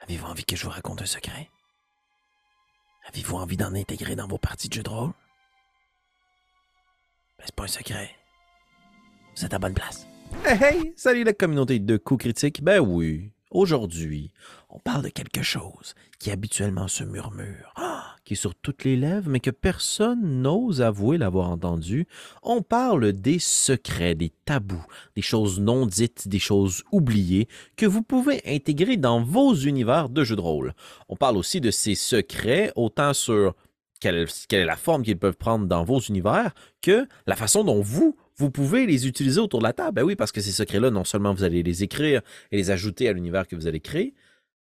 Avez-vous envie que je vous raconte un secret? Avez-vous envie d'en intégrer dans vos parties de jeu de rôle? Ben, c'est pas un secret. Vous êtes à bonne place. Hey, hey! Salut la communauté de coups critiques. Ben oui, aujourd'hui, on parle de quelque chose qui habituellement se murmure, ah, qui est sur toutes les lèvres, mais que personne n'ose avouer l'avoir entendu. On parle des secrets, des tabous, des choses non dites, des choses oubliées que vous pouvez intégrer dans vos univers de jeux de rôle. On parle aussi de ces secrets, autant sur quelle, quelle est la forme qu'ils peuvent prendre dans vos univers que la façon dont vous, vous pouvez les utiliser autour de la table. Ben oui, parce que ces secrets-là, non seulement vous allez les écrire et les ajouter à l'univers que vous allez créer,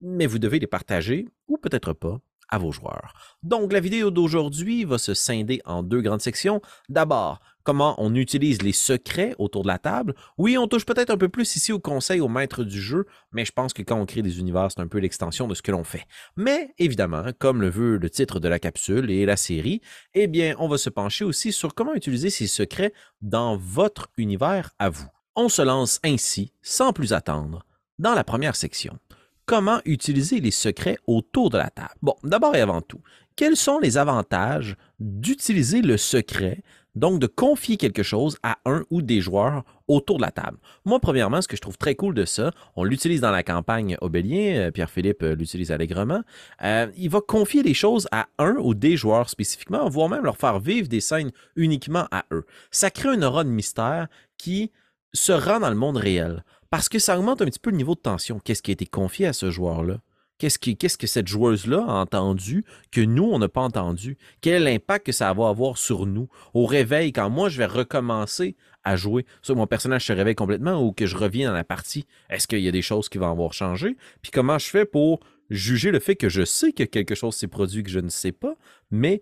mais vous devez les partager, ou peut-être pas, à vos joueurs. Donc, la vidéo d'aujourd'hui va se scinder en deux grandes sections. D'abord, comment on utilise les secrets autour de la table. Oui, on touche peut-être un peu plus ici au conseil, au maître du jeu, mais je pense que quand on crée des univers, c'est un peu l'extension de ce que l'on fait. Mais évidemment, comme le veut le titre de la capsule et la série, eh bien, on va se pencher aussi sur comment utiliser ces secrets dans votre univers à vous. On se lance ainsi, sans plus attendre, dans la première section comment utiliser les secrets autour de la table. Bon, d'abord et avant tout, quels sont les avantages d'utiliser le secret, donc de confier quelque chose à un ou des joueurs autour de la table? Moi, premièrement, ce que je trouve très cool de ça, on l'utilise dans la campagne Obélien, euh, Pierre-Philippe euh, l'utilise allègrement, euh, il va confier les choses à un ou des joueurs spécifiquement, voire même leur faire vivre des scènes uniquement à eux. Ça crée une aura de mystère qui se rend dans le monde réel parce que ça augmente un petit peu le niveau de tension. Qu'est-ce qui a été confié à ce joueur-là? Qu'est-ce, que cette joueuse-là a entendu que nous, on n'a pas entendu? Quel est l'impact que ça va avoir sur nous? Au réveil, quand moi, je vais recommencer à jouer, soit mon personnage se réveille complètement ou que je reviens dans la partie, est-ce qu'il y a des choses qui vont avoir changé? Puis comment je fais pour juger le fait que je sais que quelque chose s'est produit que je ne sais pas, mais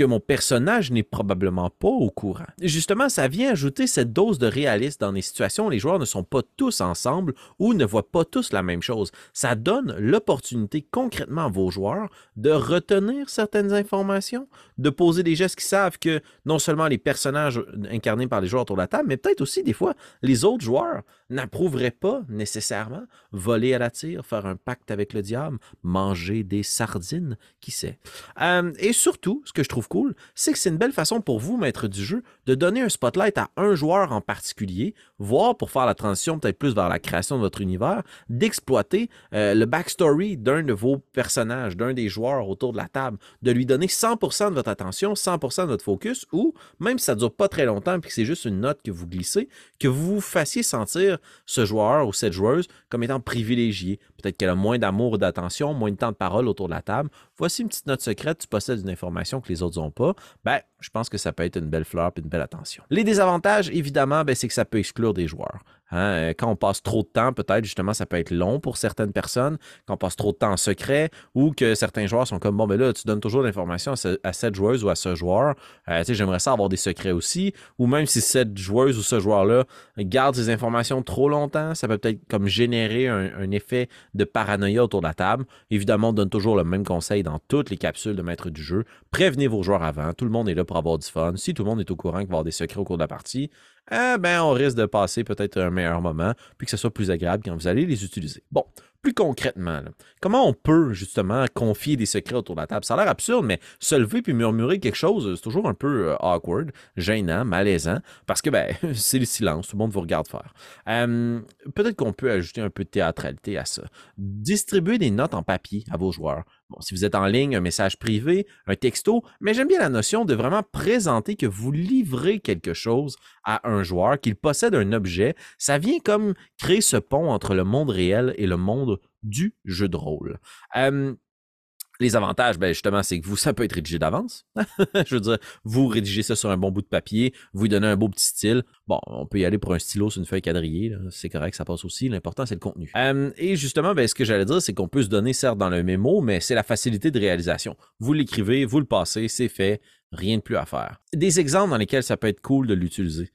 que mon personnage n'est probablement pas au courant. Justement, ça vient ajouter cette dose de réalisme dans des situations où les joueurs ne sont pas tous ensemble ou ne voient pas tous la même chose. Ça donne l'opportunité concrètement à vos joueurs de retenir certaines informations, de poser des gestes qui savent que non seulement les personnages incarnés par les joueurs autour de la table, mais peut-être aussi des fois les autres joueurs n'approuveraient pas nécessairement voler à la tire, faire un pacte avec le diable, manger des sardines, qui sait. Euh, et surtout, ce que je trouve cool, c'est que c'est une belle façon pour vous, maître du jeu, de donner un spotlight à un joueur en particulier, voire pour faire la transition peut-être plus vers la création de votre univers, d'exploiter euh, le backstory d'un de vos personnages, d'un des joueurs autour de la table, de lui donner 100% de votre attention, 100% de votre focus, ou même si ça ne dure pas très longtemps et que c'est juste une note que vous glissez, que vous vous fassiez sentir ce joueur ou cette joueuse comme étant privilégié. Peut-être qu'elle a moins d'amour ou d'attention, moins de temps de parole autour de la table. Voici une petite note secrète, tu possèdes une information que les autres n'ont pas. Ben, je pense que ça peut être une belle fleur et une belle attention. Les désavantages, évidemment, ben, c'est que ça peut exclure des joueurs. Hein. Euh, quand on passe trop de temps, peut-être justement, ça peut être long pour certaines personnes, quand on passe trop de temps en secret, ou que certains joueurs sont comme bon, ben là, tu donnes toujours l'information à, cette joueuse ou à ce joueur. Euh, j'aimerais ça avoir des secrets aussi. Ou même si cette joueuse ou ce joueur-là garde ces informations trop longtemps, ça peut peut-être comme générer un, effet de paranoïa autour de la table. Évidemment, on donne toujours le même conseil dans toutes les capsules de maître du jeu. Prévenez vos joueurs avant. Tout le monde est là pour avoir du fun. Si tout le monde est au courant qu'il va y avoir des secrets au cours de la partie, eh ben, on risque de passer peut-être un meilleur moment, puis que ce soit plus agréable quand vous allez les utiliser. Bon, plus concrètement, comment on peut justement confier des secrets autour de la table? Ça a l'air absurde, mais se lever puis murmurer quelque chose, c'est toujours un peu euh, awkward, gênant, malaisant, parce que ben, c'est le silence, tout le monde vous regarde faire. Peut-être qu'on peut ajouter un peu de théâtralité à ça. Distribuer des notes en papier à vos joueurs. Bon, si vous êtes en ligne, un message privé, un texto, mais j'aime bien la notion de vraiment présenter que vous livrez quelque chose à un joueur, qu'il possède un objet. Ça vient comme créer ce pont entre le monde réel et le monde du jeu de rôle. Les avantages, ben justement, c'est que vous, ça peut être rédigé d'avance. je veux dire, vous rédigez ça sur un bon bout de papier, vous donnez un beau petit style. Bon, on peut y aller pour un stylo sur une feuille quadrillée, c'est correct, ça passe aussi. L'important, c'est le contenu. et justement, ben, ce que j'allais dire, c'est qu'on peut se donner, certes, dans le mémo, mais c'est la facilité de réalisation. Vous l'écrivez, vous le passez, c'est fait, rien de plus à faire. Des exemples dans lesquels ça peut être cool de l'utiliser.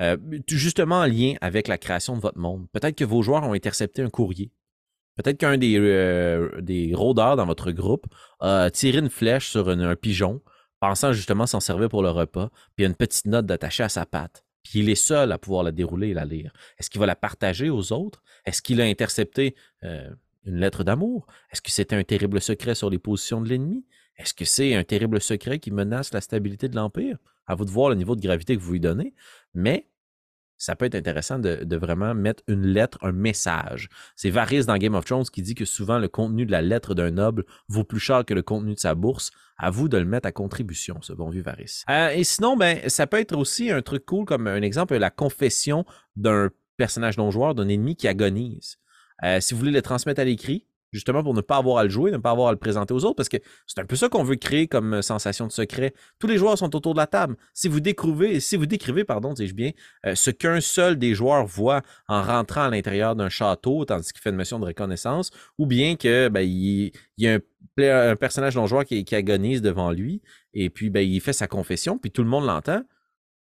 Euh, justement en lien avec la création de votre monde. Peut-être que vos joueurs ont intercepté un courrier Peut-être qu'un des, euh, des rôdeurs dans votre groupe a tiré une flèche sur un pigeon, pensant justement s'en servir pour le repas, puis une petite note d'attacher à sa patte. puis il est seul à pouvoir la dérouler et la lire. Est-ce qu'il va la partager aux autres? Est-ce qu'il a intercepté euh, une lettre d'amour? Est-ce que c'était un terrible secret sur les positions de l'ennemi? Est-ce que c'est un terrible secret qui menace la stabilité de l'Empire? À vous de voir le niveau de gravité que vous lui donnez. Mais ça peut être intéressant de, vraiment mettre une lettre, un message. C'est Varys dans Game of Thrones qui dit que souvent le contenu de la lettre d'un noble vaut plus cher que le contenu de sa bourse. À vous de le mettre à contribution, ce bon vieux Varys. Euh, et sinon, ben, ça peut être aussi un truc cool comme un exemple, la confession d'un personnage non-joueur, d'un ennemi qui agonise. Euh, si vous voulez le transmettre à l'écrit, justement pour ne pas avoir à le jouer, ne pas avoir à le présenter aux autres, parce que c'est un peu ça qu'on veut créer comme euh, sensation de secret. Tous les joueurs sont autour de la table. Si vous décrivez, si vous décrivez, pardon, dis-je bien, euh, ce qu'un seul des joueurs voit en rentrant à l'intérieur d'un château, tandis qu'il fait une mission de reconnaissance, ou bien que ben, il, y a un, personnage non-joueur qui, agonise devant lui, et puis ben, il fait sa confession, puis tout le monde l'entend.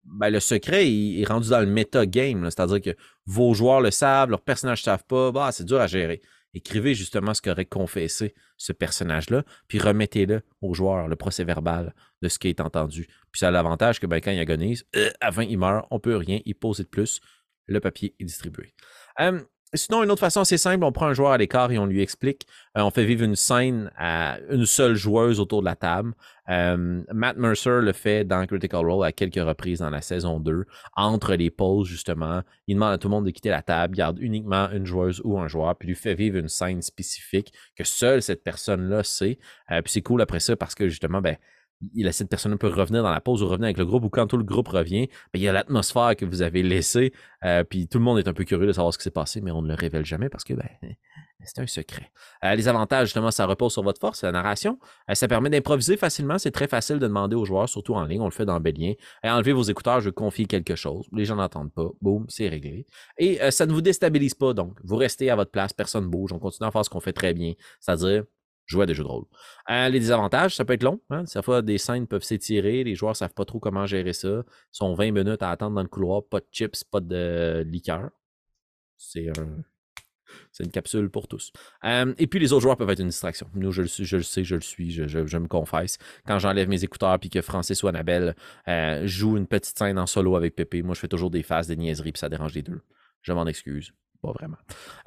Ben, le secret est rendu dans le metagame, c'est-à-dire que vos joueurs le savent, leurs personnages ne savent pas, bah, c'est dur à gérer écrivez justement ce qu'aurait confessé ce personnage-là, puis remettez-le au joueur, le procès verbal de ce qui est entendu. Puis ça a l'avantage que ben, quand il agonise, euh, avant il meurt, on peut rien, il pose de plus, le papier est distribué. Sinon, une autre façon assez simple, on prend un joueur à l'écart et on lui explique. Euh, on fait vivre une scène à une seule joueuse autour de la table. Euh, Matt Mercer le fait dans Critical Role à quelques reprises dans la saison 2. Entre les pauses, justement, il demande à tout le monde de quitter la table, garde uniquement une joueuse ou un joueur, puis lui fait vivre une scène spécifique que seule cette personne-là sait. Euh, puis c'est cool après ça parce que justement, ben, il, cette personne peut revenir dans la pause ou revenir avec le groupe, ou quand tout le groupe revient, ben, il y a l'atmosphère que vous avez laissée, euh, puis tout le monde est un peu curieux de savoir ce qui s'est passé, mais on ne le révèle jamais parce que ben, c'est un secret. Euh, les avantages, justement, ça repose sur votre force, la narration. Euh, ça permet d'improviser facilement. C'est très facile de demander aux joueurs, surtout en ligne. On le fait dans Bélien. Et enlevez vos écouteurs, je confie quelque chose. Les gens n'entendent pas. Boum, c'est réglé. Et ça ne vous déstabilise pas, donc. Vous restez à votre place, personne ne bouge. On continue à faire ce qu'on fait très bien. C'est-à-dire jouer à des jeux de rôle. Euh, les désavantages, ça peut être long. Hein? des scènes peuvent s'étirer. Les joueurs ne savent pas trop comment gérer ça. Ils sont 20 minutes à attendre dans le couloir. Pas de chips, pas de liqueur. C'est C'est une capsule pour tous. Euh, et puis les autres joueurs peuvent être une distraction. Nous, je le, suis, je le sais, je le suis, je, me confesse. Quand j'enlève mes écouteurs puis que Francis ou Annabelle euh, joue une petite scène en solo avec Pépé, moi je fais toujours des phases, des niaiseries, puis ça dérange les deux. Je m'en excuse. Pas vraiment.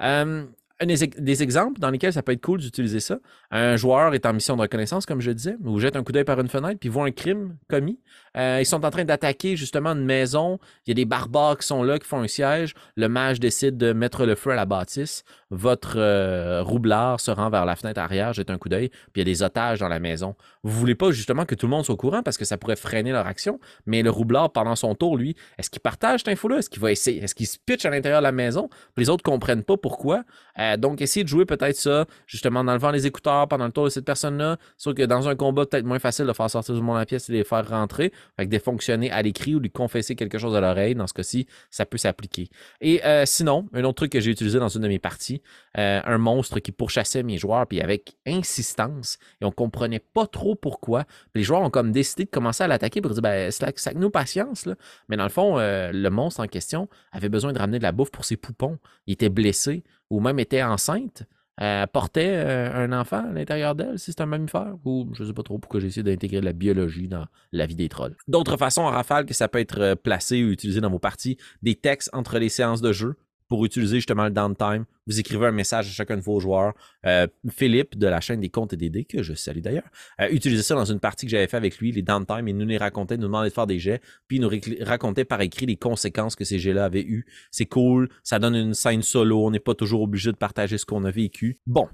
Euh, des, exemples dans lesquels ça peut être cool d'utiliser ça. Un joueur est en mission de reconnaissance, comme je disais, ou jette un coup d'œil par une fenêtre, puis voit un crime commis. Euh, ils sont en train d'attaquer justement une maison. Il y a des barbares qui sont là, qui font un siège. Le mage décide de mettre le feu à la bâtisse. Votre euh, roublard se rend vers la fenêtre arrière, jette un coup d'œil, puis il y a des otages dans la maison. Vous voulez pas justement que tout le monde soit au courant parce que ça pourrait freiner leur action, mais le roublard, pendant son tour, lui, est-ce qu'il partage cette info-là? Est-ce qu'il va essayer? Est-ce qu'il se pitch à l'intérieur de la maison? les autres comprennent pas pourquoi. Euh, donc, essayez de jouer peut-être ça, justement, en enlevant les écouteurs pendant le tour de cette personne-là. Sauf que dans un combat, peut-être moins facile de faire sortir du monde la pièce et de les faire rentrer. Fait que défonctionner à l'écrit ou lui confesser quelque chose à l'oreille, dans ce cas-ci, ça peut s'appliquer. Et euh, sinon, un autre truc que j'ai utilisé dans une de mes parties, euh, un monstre qui pourchassait mes joueurs, puis avec insistance, et on comprenait pas trop pourquoi. Les joueurs ont comme décidé de commencer à l'attaquer pour dire, ben, ça que nous patience, là. Mais dans le fond, le monstre en question avait besoin de ramener de la bouffe pour ses poupons. Il était blessé ou même était enceinte, euh, portait euh, un enfant à l'intérieur d'elle, si c'est un mammifère, ou je sais pas trop pourquoi j'ai essayé d'intégrer la biologie dans la vie des trolls. D'autres façons en rafale que ça peut être euh, placé ou utilisé dans vos parties, des textes entre les séances de jeu, pour utiliser justement le downtime. Vous écrivez un message à chacun de vos joueurs. Euh, Philippe de la chaîne des comptes et des dés, que je salue d'ailleurs, a utilisé ça dans une partie que j'avais fait avec lui, les downtime, et nous les racontait, nous demandait de faire des jets, puis il nous racontait par écrit les conséquences que ces jets-là avaient eu. C'est cool, ça donne une scène solo, on n'est pas toujours obligé de partager ce qu'on a vécu. Bon,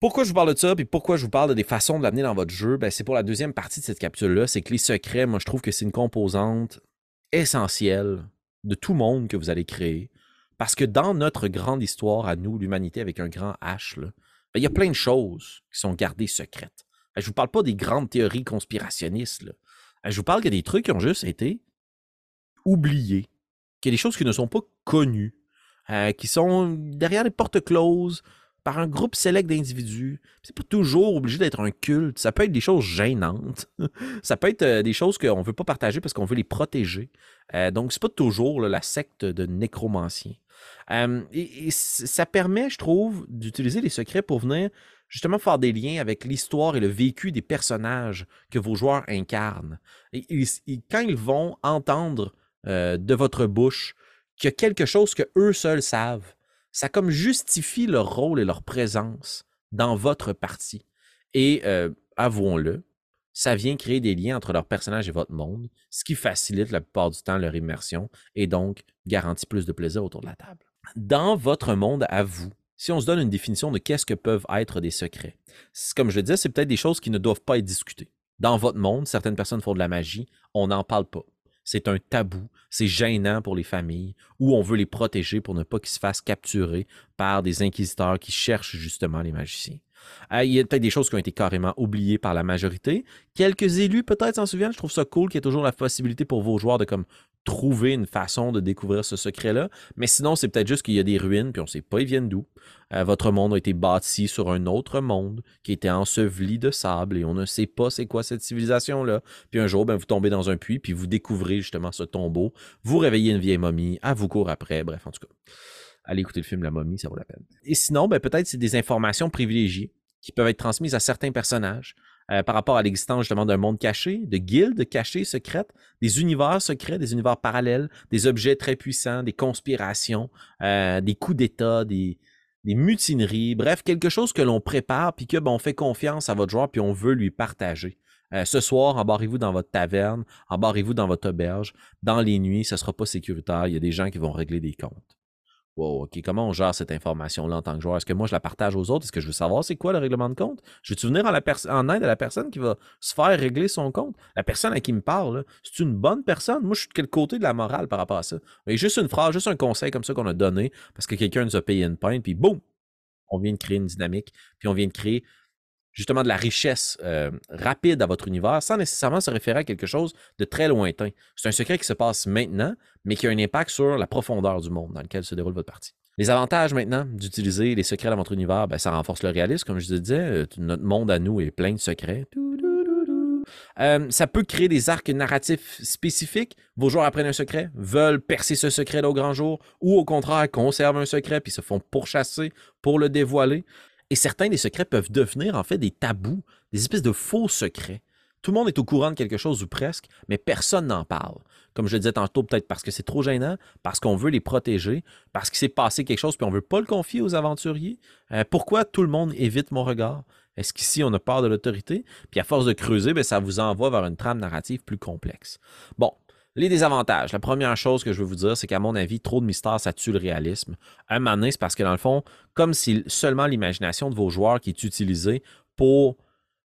pourquoi je vous parle de ça, puis pourquoi je vous parle de des façons de l'amener dans votre jeu, ben, c'est pour la deuxième partie de cette capsule-là, c'est que les secrets, moi je trouve que c'est une composante essentielle de tout monde que vous allez créer. Parce que dans notre grande histoire à nous, l'humanité avec un grand H, ben, il y a plein de choses qui sont gardées secrètes. Je ne vous parle pas des grandes théories conspirationnistes. Je vous parle a des trucs qui ont juste été oubliés, qu'il y a des choses qui ne sont pas connues, euh, qui sont derrière les portes closes, un groupe sélect d'individus. C'est pas toujours obligé d'être un culte. Ça peut être des choses gênantes. ça peut être euh, des choses qu'on veut pas partager parce qu'on veut les protéger. Euh, donc, c'est pas toujours la secte de nécromanciens. Euh, et, ça permet, je trouve, d'utiliser les secrets pour venir justement faire des liens avec l'histoire et le vécu des personnages que vos joueurs incarnent. Et, quand ils vont entendre de votre bouche qu'il y a quelque chose que eux seuls savent. Ça comme justifie leur rôle et leur présence dans votre partie. Et euh, avouons-le, ça vient créer des liens entre leur personnage et votre monde, ce qui facilite la plupart du temps leur immersion et donc garantit plus de plaisir autour de la table. Dans votre monde à vous, si on se donne une définition de qu'est-ce que peuvent être des secrets, comme je le disais, c'est peut-être des choses qui ne doivent pas être discutées. Dans votre monde, certaines personnes font de la magie, on n'en parle pas. C'est un tabou, c'est gênant pour les familles, ou on veut les protéger pour ne pas qu'ils se fassent capturer par des inquisiteurs qui cherchent justement les magiciens. Euh, il y a peut-être des choses qui ont été carrément oubliées par la majorité. Quelques élus peut-être s'en souviennent. Je trouve ça cool qu'il y ait toujours la possibilité pour vos joueurs de comme trouver une façon de découvrir ce secret-là. Mais sinon, c'est peut-être juste qu'il y a des ruines, puis on ne sait pas ils viennent d'où. Euh, votre monde a été bâti sur un autre monde qui était enseveli de sable et on ne sait pas c'est quoi cette civilisation-là. Puis un jour, ben, vous tombez dans un puits, puis vous découvrez justement ce tombeau. Vous réveillez une vieille momie, à vous court après. Bref, en tout cas allez écouter le film La momie, ça vaut la peine. Et sinon, ben, peut-être c'est des informations privilégiées qui peuvent être transmises à certains personnages euh, par rapport à l'existence justement d'un monde caché, de guildes cachées, secrètes, des univers secrets, des univers parallèles, des objets très puissants, des conspirations, euh, des coups d'État, des, mutineries, bref, quelque chose que l'on prépare, puis que ben, on fait confiance à votre joueur, puis on veut lui partager. Euh, ce soir, embarrez-vous dans votre taverne, embarrez-vous dans votre auberge. Dans les nuits, ce ne sera pas sécuritaire. Il y a des gens qui vont régler des comptes. Wow, OK, comment on gère cette information-là en tant que joueur? Est-ce que moi, je la partage aux autres? Est-ce que je veux savoir c'est quoi le règlement de compte? Je veux-tu venir en, aide à la personne qui va se faire régler son compte? La personne à qui me parle, c'est une bonne personne? Moi, je suis de quel côté de la morale par rapport à ça? Et juste une phrase, juste un conseil comme ça qu'on a donné parce que quelqu'un nous a payé une peine, puis boum, on vient de créer une dynamique, puis on vient de créer justement de la richesse euh, rapide à votre univers sans nécessairement se référer à quelque chose de très lointain. C'est un secret qui se passe maintenant, mais qui a un impact sur la profondeur du monde dans lequel se déroule votre partie. Les avantages maintenant d'utiliser les secrets dans votre univers, ben, ça renforce le réalisme, comme je disais. Euh, notre monde à nous est plein de secrets. Euh, ça peut créer des arcs narratifs spécifiques. Vos joueurs apprennent un secret, veulent percer ce secret au grand jour, ou au contraire conservent un secret puis se font pourchasser pour le dévoiler. Et certains des secrets peuvent devenir en fait des tabous, des espèces de faux secrets. Tout le monde est au courant de quelque chose ou presque, mais personne n'en parle. Comme je le disais tantôt, peut-être parce que c'est trop gênant, parce qu'on veut les protéger, parce qu'il s'est passé quelque chose puis on ne veut pas le confier aux aventuriers. Euh, pourquoi tout le monde évite mon regard? Est-ce qu'ici on a peur de l'autorité? Puis à force de creuser, bien, ça vous envoie vers une trame narrative plus complexe. Bon, les désavantages. La première chose que je veux vous dire, c'est qu'à mon avis, trop de mystère, ça tue le réalisme. Un moment c'est parce que dans le fond, comme si seulement l'imagination de vos joueurs qui est utilisée pour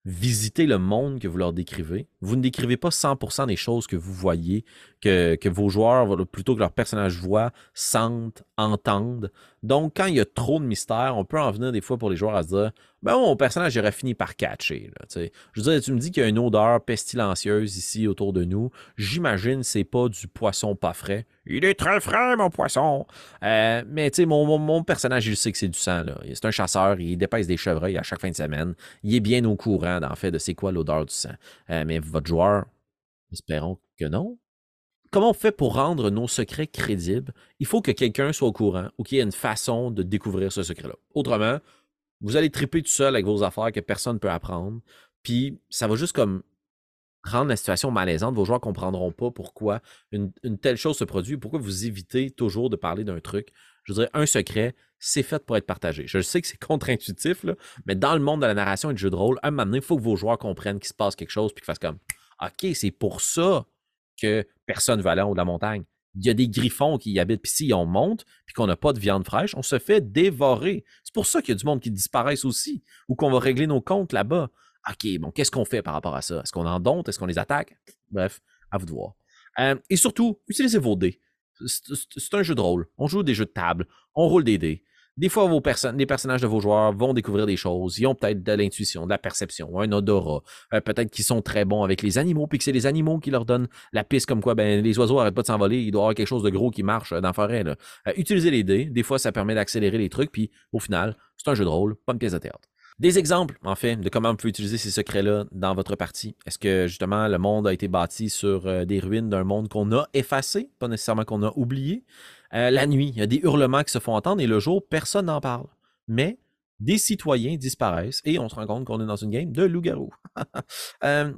visiter le monde que vous leur décrivez. Vous ne décrivez pas 100% des choses que vous voyez, que, vos joueurs, plutôt que leurs personnages voient, sentent, entendent. Donc, quand il y a trop de mystères, on peut en venir des fois pour les joueurs à se dire ben mon personnage aurait fini par catcher. je veux dire, tu me dis qu'il y a une odeur pestilencieuse ici autour de nous. J'imagine que c'est pas du poisson pas frais. Il est très frais, mon poisson. Euh, mais tu sais, mon, mon, personnage, il sait que c'est du sang. C'est un chasseur, il dépasse des chevreuils à chaque fin de semaine. Il est bien au courant, en fait, de c'est quoi l'odeur du sang. Euh, mais votre joueur, espérons que non. Comment on fait pour rendre nos secrets crédibles? Il faut que quelqu'un soit au courant ou qu'il y ait une façon de découvrir ce secret-là. Autrement, vous allez triper tout seul avec vos affaires que personne ne peut apprendre. Puis ça va juste comme rendre la situation malaisante. Vos joueurs ne comprendront pas pourquoi une, telle chose se produit, pourquoi vous évitez toujours de parler d'un truc. Je dirais, un secret, c'est fait pour être partagé. Je sais que c'est contre-intuitif, mais dans le monde de la narration et du jeu de rôle, un moment donné, il faut que vos joueurs comprennent qu'il se passe quelque chose puis qu'ils fassent comme OK, c'est pour ça que personne ne va aller en haut de la montagne il y a des griffons qui y habitent. Puis si on monte, puis qu'on n'a pas de viande fraîche, on se fait dévorer. C'est pour ça qu'il y a du monde qui disparaissent aussi, ou qu'on va régler nos comptes là-bas. OK, bon, qu'est-ce qu'on fait par rapport à ça? Est-ce qu'on en donte? Est-ce qu'on les attaque? Bref, à vous de voir. Euh, et surtout, utilisez vos dés. C'est un jeu de rôle. On joue des jeux de table. On roule des dés. Des fois, vos les personnages de vos joueurs vont découvrir des choses. Ils ont peut-être de l'intuition, de la perception, un odorat. Euh, peut-être qu'ils sont très bons avec les animaux, puis que c'est les animaux qui leur donnent la piste comme quoi ben, les oiseaux n'arrêtent pas de s'envoler. Il doit y avoir quelque chose de gros qui marche euh, dans la forêt. Là. Euh, utilisez les dés. Des fois, ça permet d'accélérer les trucs. Puis au final, c'est un jeu de rôle, pas une pièce de théâtre. Des exemples, en fait, de comment on peut utiliser ces secrets-là dans votre partie. Est-ce que justement le monde a été bâti sur des ruines d'un monde qu'on a effacé, pas nécessairement qu'on a oublié? Euh, la nuit, il y a des hurlements qui se font entendre et le jour, personne n'en parle. Mais des citoyens disparaissent et on se rend compte qu'on est dans une game de loup-garou. Euh,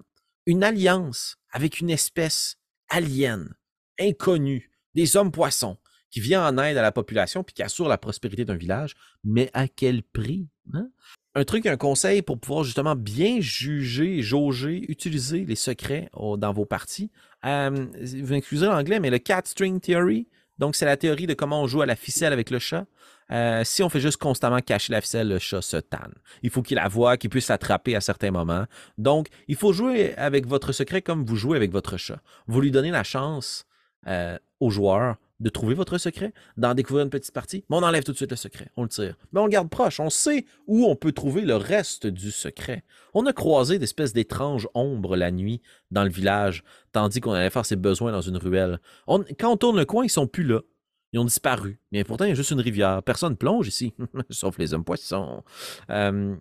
une alliance avec une espèce alien inconnus, des hommes poissons, qui viennent en aide à la population puis qui assurent la prospérité d'un village, mais à quel prix? Hein? Un truc, un conseil pour pouvoir justement bien juger, jauger, utiliser les secrets dans vos parties. Vous excusez l'anglais, mais le cat string theory, donc c'est la théorie de comment on joue à la ficelle avec le chat. Euh, si on fait juste constamment cacher la ficelle, le chat se tanne. Il faut qu'il la voie, qu'il puisse l'attraper à certains moments. Donc, il faut jouer avec votre secret comme vous jouez avec votre chat. Vous lui donnez la chance euh, aux joueurs de trouver votre secret, d'en découvrir une petite partie, mais on enlève tout de suite le secret, on le tire. Mais on le garde proche, on sait où on peut trouver le reste du secret. On a croisé d'espèces d'étranges ombres la nuit dans le village, tandis qu'on allait faire ses besoins dans une ruelle. quand on tourne le coin, ils sont plus là. Ils ont disparu. Mais pourtant, il y a juste une rivière. Personne plonge ici, sauf les hommes poissons. Euh,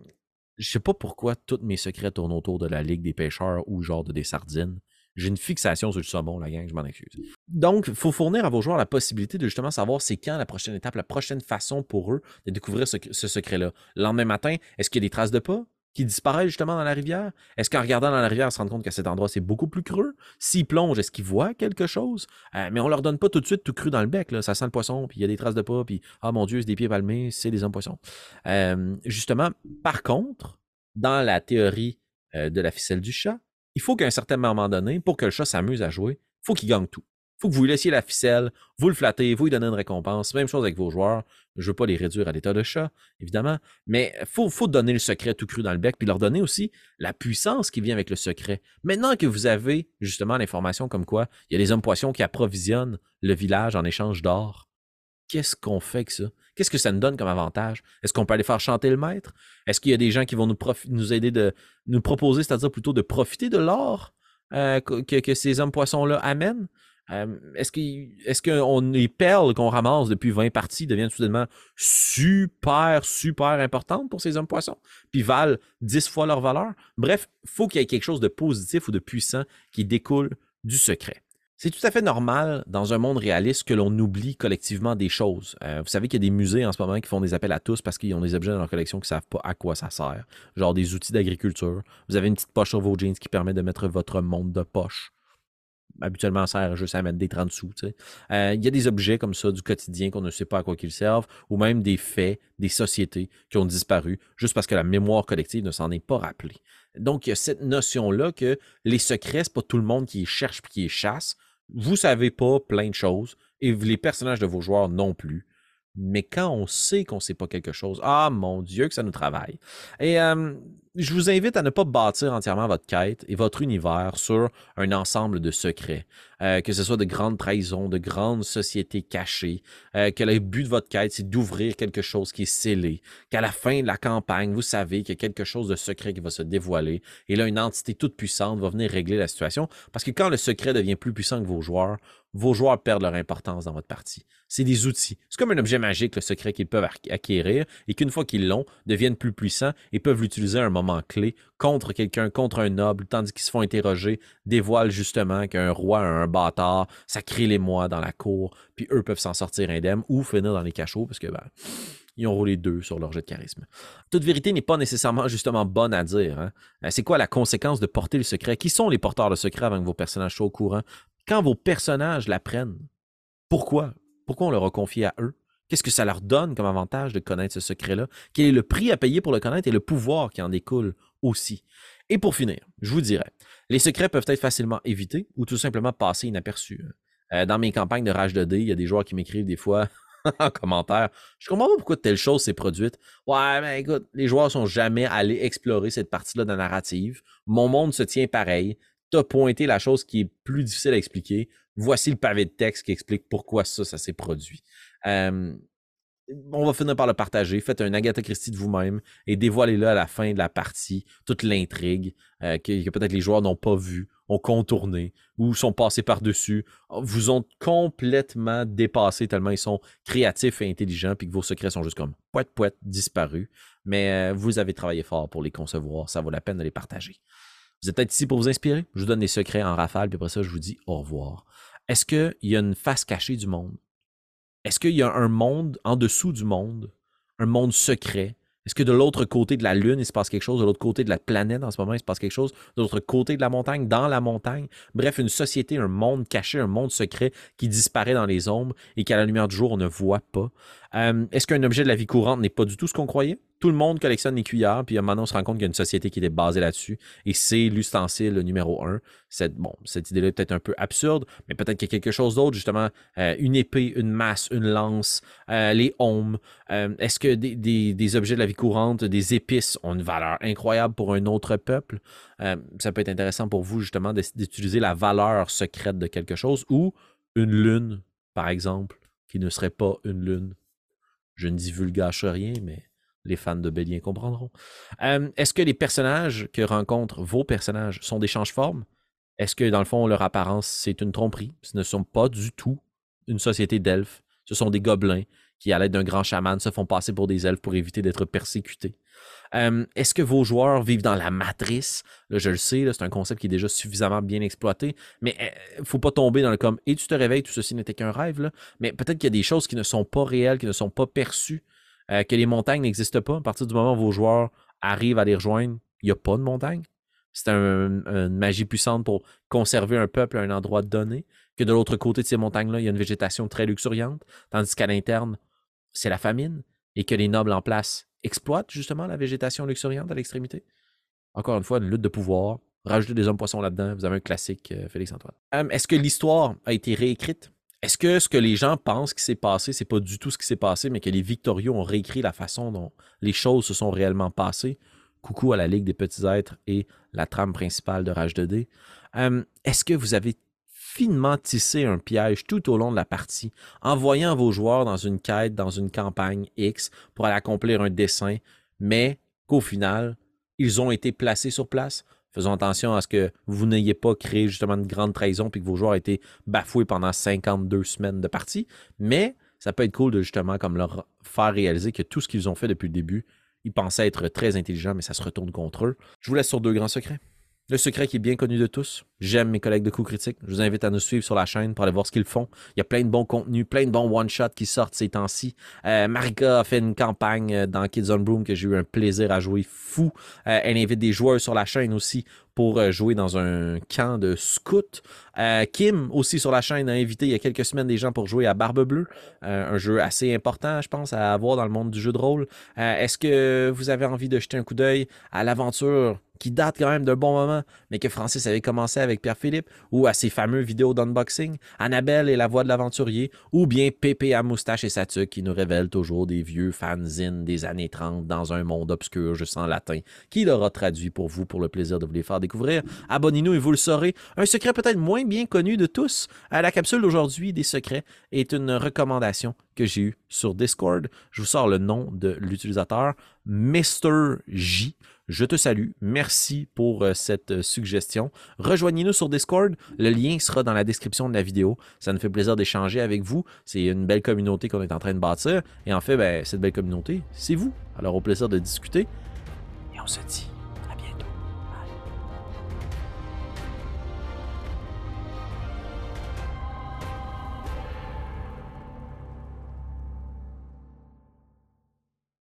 je sais pas pourquoi tous mes secrets tournent autour de la Ligue des pêcheurs ou genre de des sardines. J'ai une fixation sur le saumon, la gang, je m'en excuse. Donc, il faut fournir à vos joueurs la possibilité de justement savoir c'est quand la prochaine étape, la prochaine façon pour eux de découvrir ce, secret-là. Le lendemain matin, est-ce qu'il y a des traces de pas? qui disparaît justement dans la rivière? Est-ce qu'en regardant dans la rivière, ils se rendent compte qu'à cet endroit, c'est beaucoup plus creux? S'ils plongent, est-ce qu'ils voient quelque chose? Euh, mais on leur donne pas tout de suite tout cru dans le bec. Ça sent le poisson, puis il y a des traces de pas, puis ah mon Dieu, c'est des pieds palmés, c'est des hommes poissons. Euh, justement, par contre, dans la théorie euh, de la ficelle du chat, il faut qu'à un certain moment donné, pour que le chat s'amuse à jouer, il faut qu'il gagne tout faut que vous lui laissiez la ficelle, vous le flattez, vous lui donnez une récompense. Même chose avec vos joueurs. Je ne veux pas les réduire à l'état de chat, évidemment, mais il faut, faut, donner le secret tout cru dans le bec, puis leur donner aussi la puissance qui vient avec le secret. Maintenant que vous avez justement l'information comme quoi il y a des hommes poissons qui approvisionnent le village en échange d'or, qu'est-ce qu'on fait avec ça? Qu'est-ce que ça nous donne comme avantage? Est-ce qu'on peut aller faire chanter le maître? Est-ce qu'il y a des gens qui vont nous, aider de nous proposer, c'est-à-dire plutôt de profiter de l'or euh, que, que, ces hommes poissons-là amènent? Euh, est-ce est-ce que les perles qu'on ramasse depuis 20 parties deviennent soudainement super, super importantes pour ces hommes poissons, puis valent 10 fois leur valeur? Bref, il faut qu'il y ait quelque chose de positif ou de puissant qui découle du secret. C'est tout à fait normal dans un monde réaliste que l'on oublie collectivement des choses. Euh, vous savez qu'il y a des musées en ce moment qui font des appels à tous parce qu'ils ont des objets dans leur collection qui ne savent pas à quoi ça sert. Genre des outils d'agriculture. Vous avez une petite poche sur vos jeans qui permet de mettre votre monde de poche habituellement sert juste à mettre des 30 sous. Euh, il y a des objets comme ça du quotidien qu'on ne sait pas à quoi qu'ils servent, ou même des faits, des sociétés qui ont disparu juste parce que la mémoire collective ne s'en est pas rappelée. Donc, il y a cette notion-là que les secrets, c'est pas tout le monde qui les cherche et qui les chasse. Vous savez pas plein de choses, et les personnages de vos joueurs non plus. Mais quand on sait qu'on ne sait pas quelque chose, ah mon Dieu que ça nous travaille. Et je vous invite à ne pas bâtir entièrement votre quête et votre univers sur un ensemble de secrets. Euh, que ce soit de grandes trahisons, de grandes sociétés cachées, euh, que le but de votre quête, c'est d'ouvrir quelque chose qui est scellé, qu'à la fin de la campagne, vous savez qu'il y a quelque chose de secret qui va se dévoiler, et là, une entité toute puissante va venir régler la situation, parce que quand le secret devient plus puissant que vos joueurs, vos joueurs perdent leur importance dans votre partie. C'est des outils. C'est comme un objet magique, le secret qu'ils peuvent acquérir, et qu'une fois qu'ils l'ont, deviennent plus puissants et peuvent l'utiliser à un moment clé contre quelqu'un, contre un noble, tandis qu'ils se font interroger, dévoilent justement qu'un roi un bâtard, ça crée les mois dans la cour, puis eux peuvent s'en sortir indemnes ou finir dans les cachots parce que ben, ils ont roulé deux sur leur jet de charisme. Toute vérité n'est pas nécessairement justement bonne à dire. Hein. Euh, c'est quoi la conséquence de porter le secret? Qui sont les porteurs de secret avant que vos personnages soient au courant? Quand vos personnages l'apprennent, pourquoi? Pourquoi on leur a confié à eux? Qu'est-ce que ça leur donne comme avantage de connaître ce secret-là? Quel est le prix à payer pour le connaître et le pouvoir qui en découle aussi? Et pour finir, je vous dirais, les secrets peuvent être facilement évités ou tout simplement passés inaperçus. Euh, dans mes campagnes de rage de dés, il y a des joueurs qui m'écrivent des fois en commentaire Je comprends pas pourquoi telle chose s'est produite. Ouais, mais écoute, les joueurs sont jamais allés explorer cette partie-là de la narrative. Mon monde se tient pareil. Tu as pointé la chose qui est plus difficile à expliquer. Voici le pavé de texte qui explique pourquoi ça, ça s'est produit on va finir par le partager. Faites un Agatha Christie de vous-même et dévoilez-le à la fin de la partie, toute l'intrigue euh, que, peut-être les joueurs n'ont pas vu, ont contourné ou sont passés par-dessus, vous ont complètement dépassé tellement ils sont créatifs et intelligents puis que vos secrets sont juste comme poète poète disparus. Mais euh, vous avez travaillé fort pour les concevoir, ça vaut la peine de les partager. Vous êtes peut-être ici pour vous inspirer. Je vous donne des secrets en rafale, puis après ça, je vous dis au revoir. Est-ce qu'il y a une face cachée du monde? Est-ce qu'il y a un monde en dessous du monde, un monde secret? Est-ce que de l'autre côté de la Lune, il se passe quelque chose? De l'autre côté de la planète, en ce moment, il se passe quelque chose? De l'autre côté de la montagne, dans la montagne? Bref, une société, un monde caché, un monde secret qui disparaît dans les ombres et qu'à la lumière du jour, on ne voit pas. Euh, est-ce qu'un objet de la vie courante n'est pas du tout ce qu'on croyait? Tout le monde collectionne les cuillères, puis maintenant on se rend compte qu'il y a une société qui est basée là-dessus, et c'est l'ustensile numéro un. Cette, idée-là est peut-être un peu absurde, mais peut-être qu'il y a quelque chose d'autre, justement, euh, une épée, une masse, une lance, euh, les hommes. Est-ce que des, objets de la vie courante, des épices, ont une valeur incroyable pour un autre peuple? ça peut être intéressant pour vous, justement, d'utiliser la valeur secrète de quelque chose, ou une lune, par exemple, qui ne serait pas une lune je ne divulgage rien, mais les fans de Bélien comprendront. Est-ce que les personnages que rencontrent vos personnages sont des change-formes? Est-ce que, dans le fond, leur apparence, c'est une tromperie? Ce ne sont pas du tout une société d'elfes. Ce sont des gobelins qui, à l'aide d'un grand chaman, se font passer pour des elfes pour éviter d'être persécutés. Est-ce que vos joueurs vivent dans la matrice? Là, je le sais, c'est un concept qui est déjà suffisamment bien exploité, mais il ne faut pas tomber dans le comme et tu te réveilles, tout ceci n'était qu'un rêve. Mais peut-être qu'il y a des choses qui ne sont pas réelles, qui ne sont pas perçues, euh, que les montagnes n'existent pas. À partir du moment où vos joueurs arrivent à les rejoindre, il n'y a pas de montagne. C'est une magie puissante pour conserver un peuple à un endroit donné. Que de l'autre côté de ces montagnes-là, il y a une végétation très luxuriante, tandis qu'à l'interne, c'est la famine et que les nobles en place exploitent justement la végétation luxuriante à l'extrémité. Encore une fois, une lutte de pouvoir. Rajouter des hommes poissons là-dedans. Vous avez un classique, euh, Félix Antoine. Est-ce que l'histoire a été réécrite? Est-ce que ce que les gens pensent qui s'est passé, c'est pas du tout ce qui s'est passé, mais que les victorieux ont réécrit la façon dont les choses se sont réellement passées? Coucou à la Ligue des Petits Êtres et la trame principale de Rage 2D. Est-ce que vous avez finement tissé un piège tout au long de la partie, envoyant vos joueurs dans une quête, dans une campagne X pour aller accomplir un dessin, mais qu'au final, ils ont été placés sur place? Faisons attention à ce que vous n'ayez pas créé justement une grande trahison puis que vos joueurs aient été bafoués pendant 52 semaines de partie. Mais ça peut être cool de justement comme leur faire réaliser que tout ce qu'ils ont fait depuis le début, ils pensaient être très intelligents, mais ça se retourne contre eux. Je vous laisse sur deux grands secrets. Le secret qui est bien connu de tous. J'aime mes collègues de coups critiques. Je vous invite à nous suivre sur la chaîne pour aller voir ce qu'ils font. Il y a plein de bons contenus, plein de bons one-shots qui sortent ces temps-ci. Euh, Marika a fait une campagne euh, dans Kids on Broom que j'ai eu un plaisir à jouer fou. Euh, elle invite des joueurs sur la chaîne aussi pour jouer dans un camp de scouts. Kim, aussi sur la chaîne, a invité il y a quelques semaines des gens pour jouer à Barbe Bleue, un jeu assez important, je pense, à avoir dans le monde du jeu de rôle. Est-ce que vous avez envie de jeter un coup d'œil à l'aventure qui date quand même d'un bon moment, mais que Francis avait commencé avec Pierre-Philippe, ou à ses fameux vidéos d'unboxing, Annabelle et la voix de l'aventurier, ou bien Pépé à moustache et Satuc qui nous révèle toujours des vieux fanzines des années 30 dans un monde obscur juste en latin, qui l'aura traduit pour vous pour le plaisir de vous les faire découvrir. Abonnez-nous et vous le saurez. Un secret peut-être moins bien connu de tous. À la capsule d'aujourd'hui des secrets est une recommandation que j'ai eue sur Discord. Je vous sors le nom de l'utilisateur, Mr. J. Je te salue. Merci pour euh, cette euh, suggestion. Rejoignez-nous sur Discord. Le lien sera dans la description de la vidéo. Ça nous fait plaisir d'échanger avec vous. C'est une belle communauté qu'on est en train de bâtir. Et en fait, ben, cette belle communauté, c'est vous. Alors au plaisir de discuter. Et on se dit